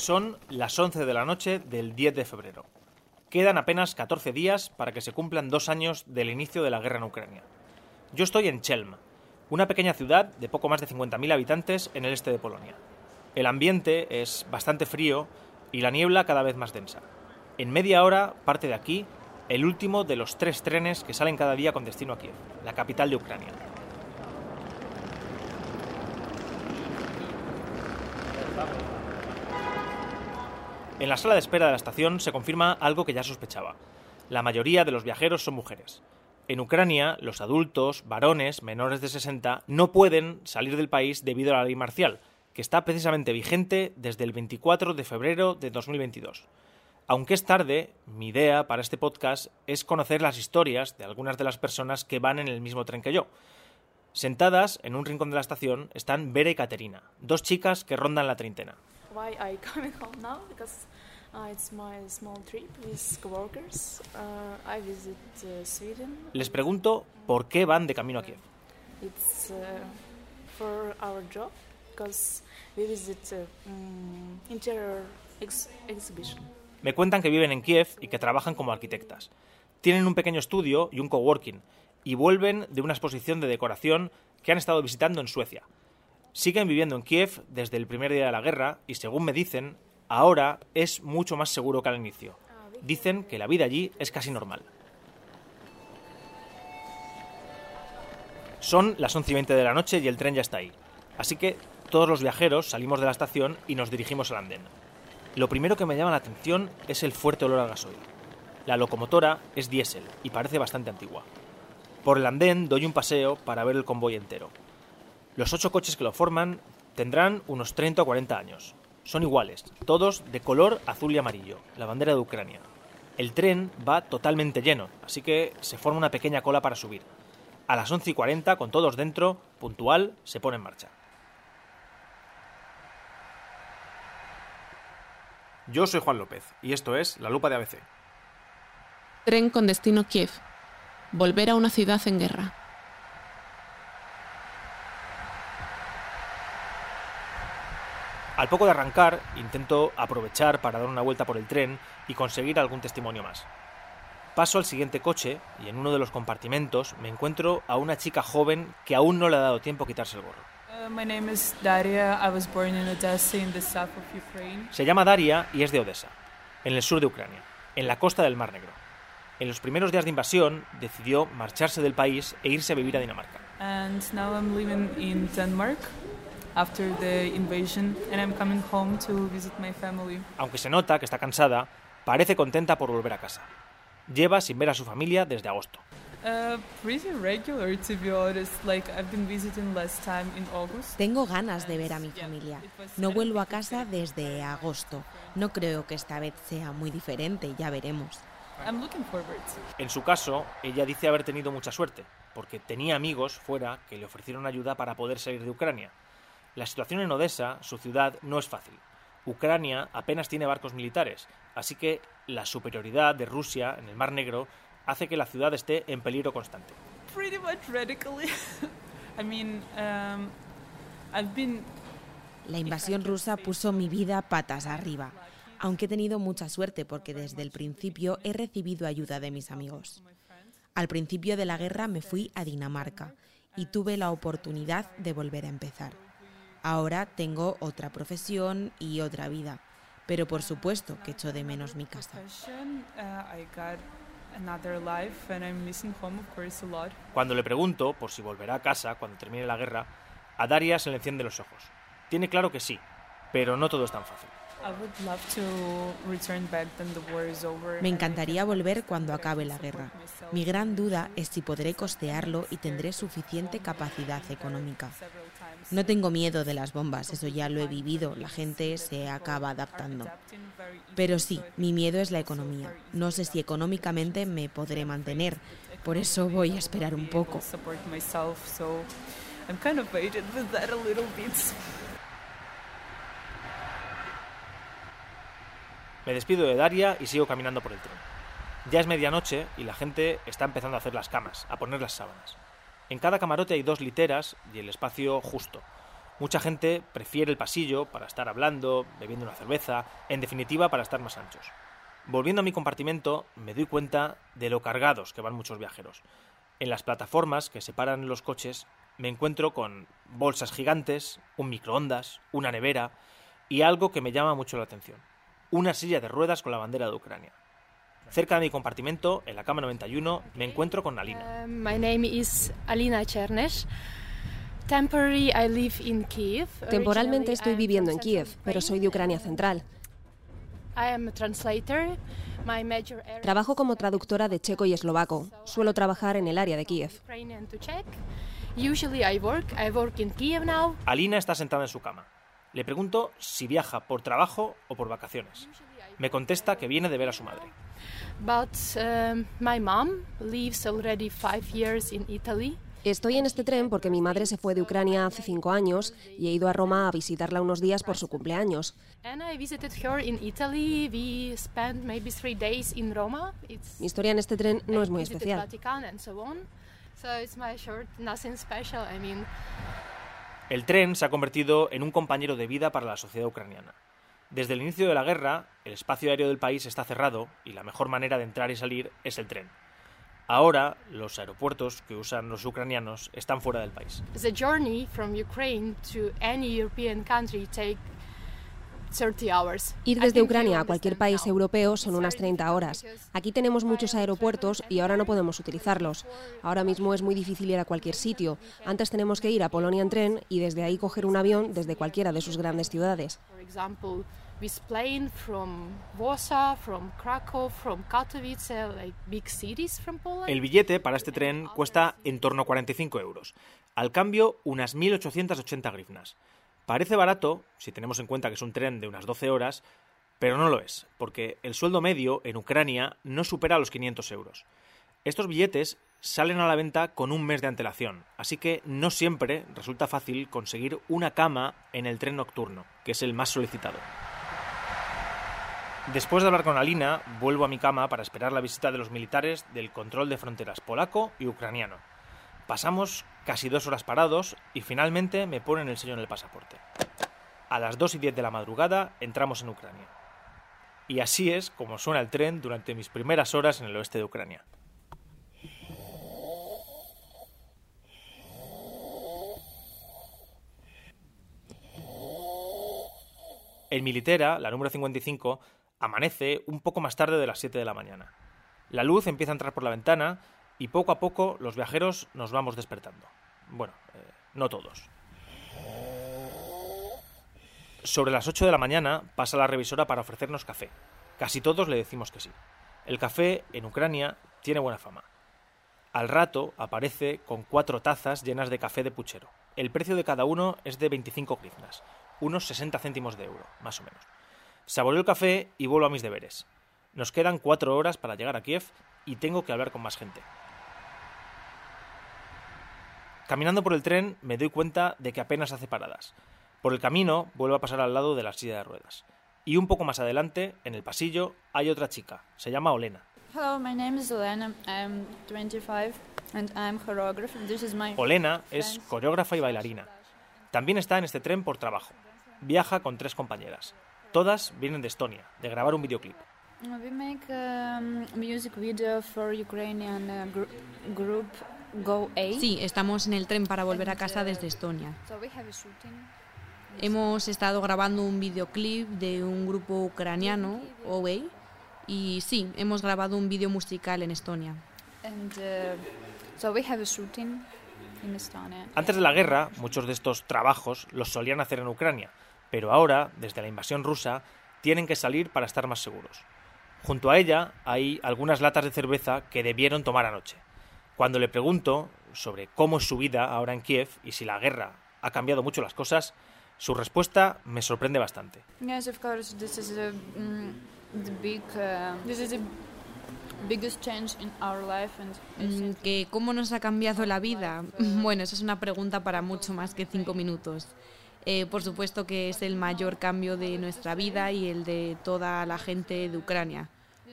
Son las 11 de la noche del 10 de febrero. Quedan apenas 14 días para que se cumplan dos años del inicio de la guerra en Ucrania. Yo estoy en Chelm, una pequeña ciudad de poco más de 50.000 habitantes en el este de Polonia. El ambiente es bastante frío y la niebla cada vez más densa. En media hora parte de aquí el último de los tres trenes que salen cada día con destino a Kiev, la capital de Ucrania. En la sala de espera de la estación se confirma algo que ya sospechaba. La mayoría de los viajeros son mujeres. En Ucrania, los adultos, varones, menores de 60, no pueden salir del país debido a la ley marcial, que está precisamente vigente desde el 24 de febrero de 2022. Aunque es tarde, mi idea para este podcast es conocer las historias de algunas de las personas que van en el mismo tren que yo. Sentadas en un rincón de la estación están Vera y Caterina, dos chicas que rondan la treintena. Why I coming home now? Because it's my small trip with coworkers. I visit Sweden. Les pregunto por qué van de camino a Kiev. It's uh, for our job because we visit uh, mm, interior ex exhibition. Me cuentan que viven en Kiev y que trabajan como arquitectas. Tienen un pequeño estudio y un coworking y vuelven de una exposición de decoración que han estado visitando en Suecia. Siguen viviendo en Kiev desde el primer día de la guerra y, según me dicen, ahora es mucho más seguro que al inicio. Dicen que la vida allí es casi normal. Son las 11 y 20 de la noche y el tren ya está ahí. Así que todos los viajeros salimos de la estación y nos dirigimos al andén. Lo primero que me llama la atención es el fuerte olor a gasoil. La locomotora es diésel y parece bastante antigua. Por el andén doy un paseo para ver el convoy entero. Los ocho coches que lo forman tendrán unos 30 o 40 años. Son iguales, todos de color azul y amarillo, la bandera de Ucrania. El tren va totalmente lleno, así que se forma una pequeña cola para subir. A las 11 y 40, con todos dentro, puntual, se pone en marcha. Yo soy Juan López y esto es La Lupa de ABC. Tren con destino Kiev. Volver a una ciudad en guerra. Al poco de arrancar, intento aprovechar para dar una vuelta por el tren y conseguir algún testimonio más. Paso al siguiente coche y en uno de los compartimentos me encuentro a una chica joven que aún no le ha dado tiempo a quitarse el gorro. My name is Daria. I was born in Odessa in the south of Ukraine. Se llama Daria y es de Odessa, en el sur de Ucrania, en la costa del Mar Negro. En los primeros días de invasión decidió marcharse del país e irse a vivir a Dinamarca. And now I'm living in Denmark after the invasion and I'm coming home to visit my family. Aunque se nota que está cansada, parece contenta por volver a casa. Lleva sin ver a su familia desde agosto. Uh, pretty regular to be honest. Like I've been visiting last time in August. Tengo ganas de ver a mi familia. No vuelvo a casa desde agosto. No creo que esta vez sea muy diferente, ya veremos. I'm looking forward to. En su caso, ella dice haber tenido mucha suerte, porque tenía amigos fuera que le ofrecieron ayuda para poder salir de Ucrania. La situación en Odessa, su ciudad, no es fácil. Ucrania apenas tiene barcos militares, así que la superioridad de Rusia en el Mar Negro hace que la ciudad esté en peligro constante. Pretty much radically. I mean, um, I've been La invasión rusa puso mi vida patas arriba, aunque he tenido mucha suerte porque desde el principio he recibido ayuda de mis amigos. Al principio de la guerra me fui a Dinamarca y tuve la oportunidad de volver a empezar. Ahora tengo otra profesión y otra vida, pero por supuesto que echo de menos mi casa. Uh. Cuando le pregunto por si volverá a casa cuando termine la guerra, a Daria se le encienden los ojos. Tiene claro que sí, pero no todo es tan fácil. I would love to return back when the war is over. Me encantaría volver cuando acabe la guerra. Mi gran duda es si podré costearlo y tendré suficiente capacidad económica. No tengo miedo de las bombas, eso ya lo he vivido, la gente se acaba adaptando. Pero sí, mi miedo es la economía. No sé si económicamente me podré mantener, por eso voy a esperar un poco. support myself, so I'm kind of waited with that a little bit. Me despido de Daria y sigo caminando por el tren. Ya es medianoche y la gente está empezando a hacer las camas, a poner las sábanas. En cada camarote hay dos literas y el espacio justo. Mucha gente prefiere el pasillo para estar hablando, bebiendo una cerveza, en definitiva para estar más anchos. Volviendo a mi compartimento, me doy cuenta de lo cargados que van muchos viajeros. En las plataformas que separan los coches me encuentro con bolsas gigantes, un microondas, una nevera y algo que me llama mucho la atención. Una silla de ruedas con la bandera de Ucrania. Cerca de mi compartimento, en la cama 91, me encuentro con Alina. Um, my name is Alina Chernesh. Temporarily, I live in Kiev. Temporalmente estoy viviendo en Kiev, pero soy de Ucrania Central. I am a translator. My major area Trabajo como traductora de checo y eslovaco. Suelo trabajar en el área de Kiev. Alina está sentada en su cama. Le pregunto si viaja por trabajo o por vacaciones. Me contesta que viene de ver a su madre. But my mom lives already five years in Italy. Estoy en este tren porque mi madre se fue de Ucrania hace cinco años y he ido a Roma a visitarla unos días por su cumpleaños. And I visited her in Italy. We spent maybe three days in Roma. It's Mi historia en este tren no es muy especial. El tren se ha convertido en un compañero de vida para la sociedad ucraniana. Desde el inicio de la guerra, el espacio aéreo del país está cerrado y la mejor manera de entrar y salir es el tren. Ahora, los aeropuertos que usan los ucranianos están fuera del país. the journey from Ukraine to any European country take 30 hours. Ir desde Ucrania a cualquier país europeo son unas very 30 difficult horas. Aquí tenemos muchos aeropuertos y ahora no podemos utilizarlos. Ahora mismo es muy difícil ir a cualquier sitio. Antes tenemos que ir a Polonia en tren y desde ahí coger un avión desde cualquiera de sus grandes ciudades. For example, with plane from Warsaw, from Krakow, from Katowice, like big cities from Poland. El billete para este tren cuesta en torno a 45 euros. Al cambio, unas 1.880 grifnas. Parece barato, si tenemos en cuenta que es un tren de unas 12 horas, pero no lo es, porque el sueldo medio en Ucrania no supera los 500 euros. Estos billetes salen a la venta con un mes de antelación, así que no siempre resulta fácil conseguir una cama en el tren nocturno, que es el más solicitado. Después de hablar con Alina, vuelvo a mi cama para esperar la visita de los militares del control de fronteras polaco y ucraniano. Pasamos casi dos horas parados y finalmente me ponen el sello en el pasaporte. A las 2 y 10 de la madrugada entramos en Ucrania. Y así es como suena el tren durante mis primeras horas en el oeste de Ucrania. El Militera, la número 55, amanece un poco más tarde de las 7 de la mañana. La luz empieza a entrar por la ventana y poco a poco los viajeros nos vamos despertando. Bueno, eh, no todos. Sobre las 8 de la mañana pasa la revisora para ofrecernos café. Casi todos le decimos que sí. El café en Ucrania tiene buena fama. Al rato aparece con cuatro tazas llenas de café de puchero. El precio de cada uno es de 25 grivnas, unos 60 céntimos de euro, más o menos. Saboreo el café y vuelvo a mis deberes. Nos quedan cuatro horas para llegar a Kiev y tengo que hablar con más gente. Caminando por el tren me doy cuenta de que apenas hace paradas. Por el camino vuelvo a pasar al lado de la silla de ruedas. Y un poco más adelante, en el pasillo, hay otra chica. Se llama Olena. Hello, my name is Elena. I'm 25 and I'm choreographer. This is my Olena es coreógrafa y bailarina. También está en este tren por trabajo. Viaja con tres compañeras. Todas vienen de Estonia, de grabar un videoclip. We make um, music video for Ukrainian uh, gr- group Go A. Sí, estamos en el tren para volver a casa desde Estonia. So we have a shooting. Hemos estado grabando un videoclip de un grupo ucraniano, OA, y sí, hemos grabado un vídeo musical en uh, so we have a shooting in Estonia. Antes de la guerra, muchos de estos trabajos los solían hacer en Ucrania, pero ahora, desde la invasión rusa, tienen que salir para estar más seguros. Junto a ella hay algunas latas de cerveza que debieron tomar anoche. Cuando le pregunto sobre cómo es su vida ahora en Kiev y si la guerra ha cambiado mucho las cosas, su respuesta me sorprende bastante. Yes, of course. This is a, mm, the big. Uh, this is the biggest change in our life, and I Mm, ¿Que ¿Cómo nos ha cambiado la vida? Bueno, esa es una pregunta para mucho más que cinco minutos. Eh, por supuesto que es el mayor cambio de nuestra vida y el de toda la gente de Ucrania.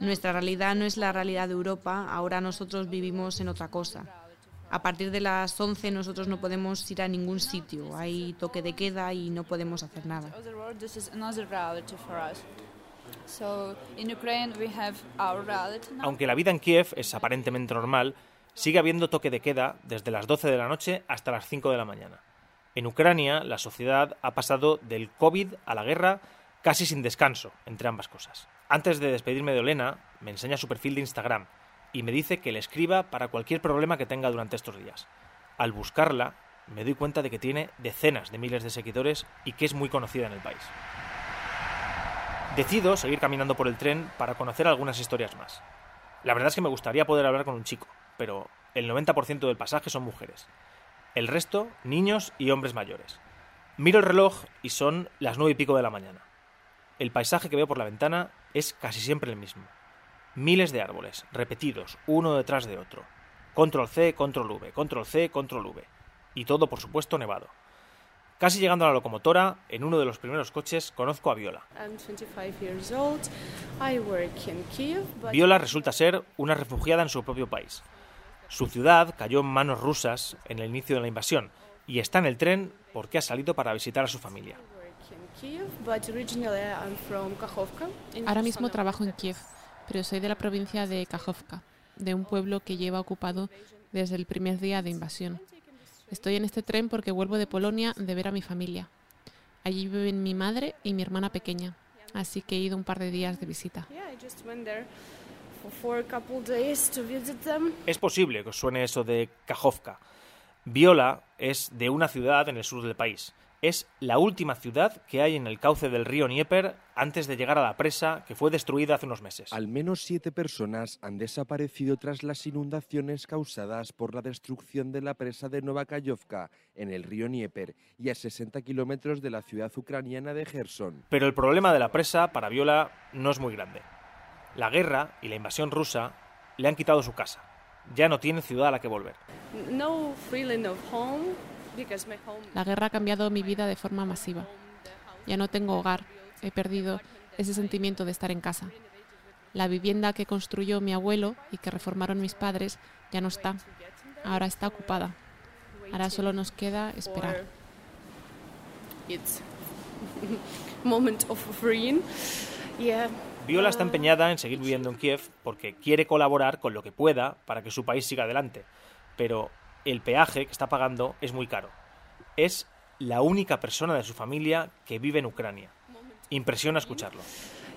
Nuestra realidad no es la realidad de Europa, ahora nosotros vivimos en otra cosa. A partir de las 11 nosotros no podemos ir a ningún sitio, hay toque de queda y no podemos hacer nada. Aunque la vida en Kiev es aparentemente normal, sigue habiendo toque de queda desde las 12 de la noche hasta las 5 de la mañana. En Ucrania, la sociedad ha pasado del COVID a la guerra casi sin descanso entre ambas cosas. Antes de despedirme de Olena, me enseña su perfil de Instagram y me dice que le escriba para cualquier problema que tenga durante estos días. Al buscarla, me doy cuenta de que tiene decenas de miles de seguidores y que es muy conocida en el país. Decido seguir caminando por el tren para conocer algunas historias más. La verdad es que me gustaría poder hablar con un chico, pero el 90% del pasaje son mujeres. El resto, niños y hombres mayores. Miro el reloj y son las nueve y pico de la mañana. El paisaje que veo por la ventana es casi siempre el mismo. Miles de árboles, repetidos, uno detrás de otro. Control C, control V, control C, control V. Y todo, por supuesto, nevado. Casi llegando a la locomotora, en uno de los primeros coches, conozco a Viola. I'm 25 years old. I work in Kiev, but Viola resulta ser una refugiada en su propio país. Su ciudad cayó en manos rusas en el inicio de la invasión y está en el tren porque ha salido para visitar a su familia. Ahora mismo trabajo en Kiev, pero soy de la provincia de Kajovka, de un pueblo que lleva ocupado desde el primer día de invasión. Estoy en este tren porque vuelvo de Polonia de ver a mi familia. Allí viven mi madre y mi hermana pequeña, así que he ido un par de días de visita. Yeah, I just went there for, for a couple days to visit them. Es posible que os suene eso de Kajovka. Viola es de una ciudad en el sur del país. Es la última ciudad que hay en el cauce del río Dnieper antes de llegar a la presa que fue destruida hace unos meses. Al menos siete personas han desaparecido tras las inundaciones causadas por la destrucción de la presa de Novakayovka en el río Dnieper y a 60 kilómetros de la ciudad ucraniana de Gerson. Pero el problema de la presa para Viola no es muy grande. La guerra y la invasión rusa le han quitado su casa. Ya no tiene ciudad a la que volver. No feeling of home. La guerra ha cambiado mi vida de forma masiva. Ya no tengo hogar, he perdido ese sentimiento de estar en casa. La vivienda que construyó mi abuelo y que reformaron mis padres ya no está. Ahora está ocupada. Ahora solo nos queda esperar. Viola está empeñada en seguir viviendo en Kiev porque quiere colaborar con lo que pueda para que su país siga adelante. Pero el peaje que está pagando es muy caro. Es la única persona de su familia que vive en Ucrania. Impresiona escucharlo.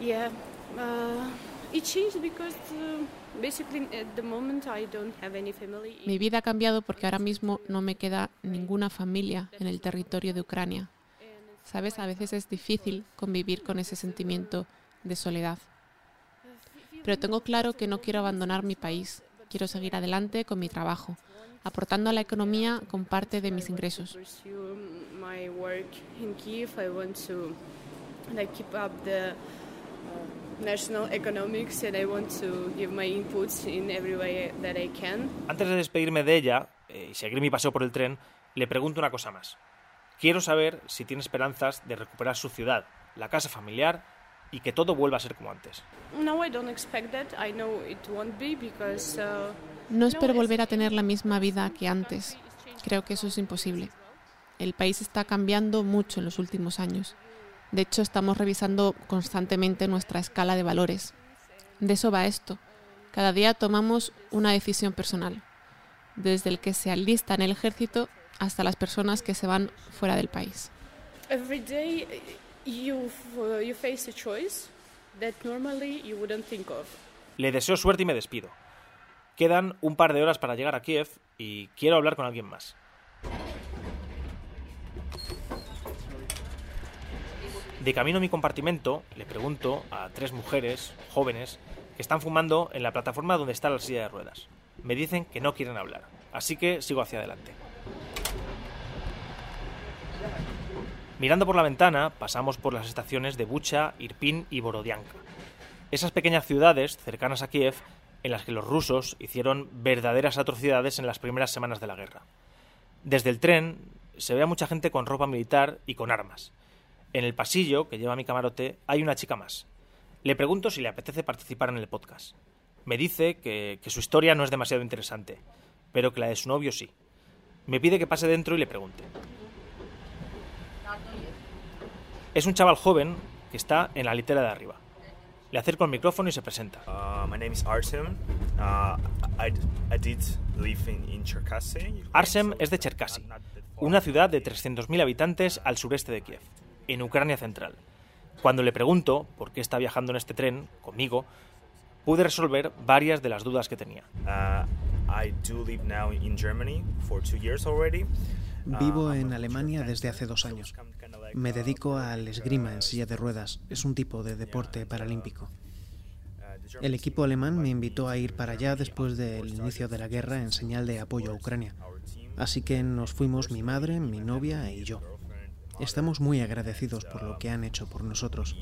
Yeah. Uh, it changed because uh, basically at the moment I don't have any family. in- Mi vida ha cambiado porque ahora mismo no me queda ninguna familia en el territorio de Ucrania. Sabes, a veces es difícil convivir con ese sentimiento de soledad. Pero tengo claro que no quiero abandonar mi país. Quiero seguir adelante con mi trabajo, aportando a la economía con parte de mis ingresos. uh. Antes de despedirme de ella eh, y seguir mi paseo por el tren, le pregunto una cosa más. Quiero saber si tiene esperanzas de recuperar su ciudad, la casa familiar y que todo vuelva a ser como antes. No, I don't expect that. I know it won't be because uh, No espero volver a tener la misma vida que antes. Creo que eso es imposible. El país está cambiando mucho en los últimos años. De hecho, estamos revisando constantemente nuestra escala de valores. De eso va esto. Cada día tomamos una decisión personal, desde el que se alista en el ejército hasta las personas que se van fuera del país. every day you f- you face a choice that normally you wouldn't think of. Le deseo suerte y me despido. Quedan un par de horas para llegar a Kiev y quiero hablar con alguien más. De camino a mi compartimento, le pregunto a tres mujeres jóvenes que están fumando en la plataforma donde está la silla de ruedas. Me dicen que no quieren hablar, así que sigo hacia adelante. Mirando por la ventana, pasamos por las estaciones de Bucha, Irpin y Borodianka. Esas pequeñas ciudades cercanas a Kiev en las que los rusos hicieron verdaderas atrocidades en las primeras semanas de la guerra. Desde el tren se ve a mucha gente con ropa militar y con armas. En el pasillo que lleva mi camarote hay una chica más. Le pregunto si le apetece participar en el podcast. Me dice que, que su historia no es demasiado interesante, pero que la de su novio sí. Me pide que pase dentro y le pregunte. Es un chaval joven que está en la litera de arriba. Le acerco el micrófono y se presenta. Uh, my name is Artem. Uh, I, I did live in, in Cherkasy. Arsem es de Cherkasy, una ciudad de 300.000 habitantes al sureste de Kiev, en Ucrania central. Cuando le pregunto por qué está viajando en este tren conmigo, pude resolver varias de las dudas que tenía. Uh, I do live now in Germany for two years already. Vivo en Alemania desde hace dos años. Me dedico al esgrima en silla de ruedas. Es un tipo de deporte paralímpico. El equipo alemán me invitó a ir para allá después del inicio de la guerra en señal de apoyo a Ucrania. Así que nos fuimos mi madre, mi novia y yo. Estamos muy agradecidos por lo que han hecho por nosotros.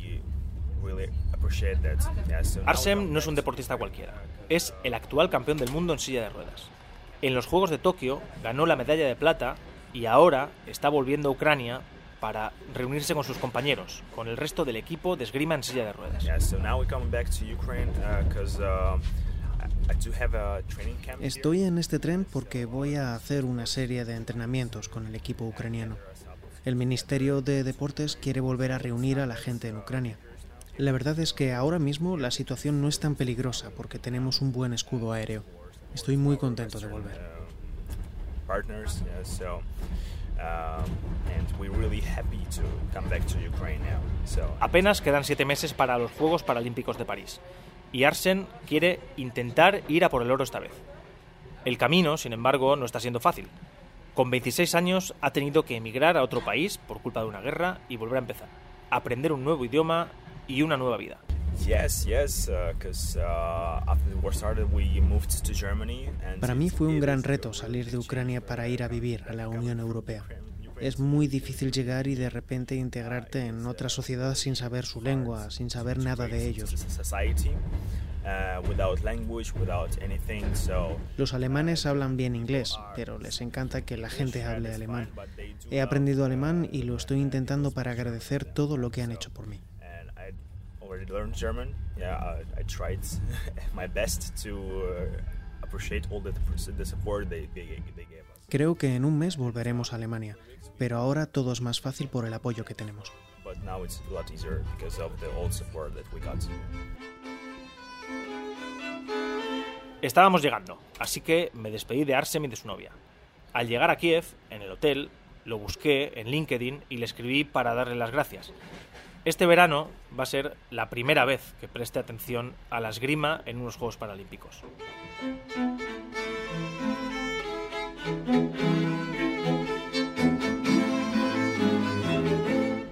Arsem no es un deportista cualquiera, es el actual campeón del mundo en silla de ruedas. En los Juegos de Tokio ganó la medalla de plata y ahora está volviendo a Ucrania para reunirse con sus compañeros, con el resto del equipo de esgrima en silla de ruedas. Estoy en este tren porque voy a hacer una serie de entrenamientos con el equipo ucraniano. El Ministerio de Deportes quiere volver a reunir a la gente en Ucrania. La verdad es que ahora mismo la situación no es tan peligrosa porque tenemos un buen escudo aéreo. Estoy muy contento de volver. Apenas quedan siete meses para los Juegos Paralímpicos de París y Arsen quiere intentar ir a por el oro esta vez. El camino, sin embargo, no está siendo fácil. Con 26 años ha tenido que emigrar a otro país por culpa de una guerra y volver a empezar, aprender un nuevo idioma y una nueva vida. Para mí fue un gran reto salir de Ucrania para ir a vivir a la Unión Europea. Es muy difícil llegar y de repente integrarte en otra sociedad sin saber su lengua, sin saber nada de ellos. Los alemanes hablan bien inglés, pero les encanta que la gente hable alemán. He aprendido alemán y lo estoy intentando para agradecer todo lo que han hecho por mí. Creo que en un mes volveremos a Alemania, pero ahora todo es más fácil por el apoyo que tenemos. Estábamos llegando, así que me despedí de Arsem y de su novia. Al llegar a Kiev, en el hotel, lo busqué en LinkedIn y le escribí para darle las gracias. Este verano va a ser la primera vez que preste atención a la esgrima en unos Juegos Paralímpicos.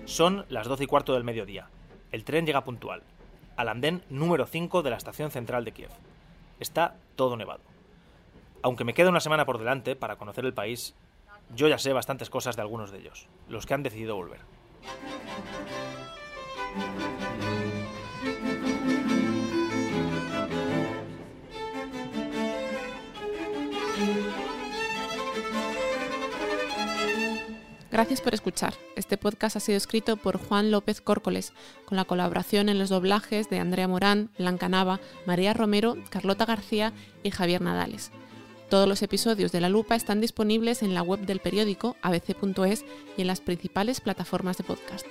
Son las 12 y cuarto del mediodía. El tren llega puntual, al andén número 5 de la estación central de Kiev. Está todo nevado. Aunque me queda una semana por delante para conocer el país, yo ya sé bastantes cosas de algunos de ellos, los que han decidido volver. Gracias por escuchar. Este podcast ha sido escrito por Juan López Córcoles, con la colaboración en los doblajes de Andrea Morán, Blanca Nava, María Romero, Carlota García y Javier Nadales. Todos los episodios de La Lupa están disponibles en la web del periódico abc.es y en las principales plataformas de podcast.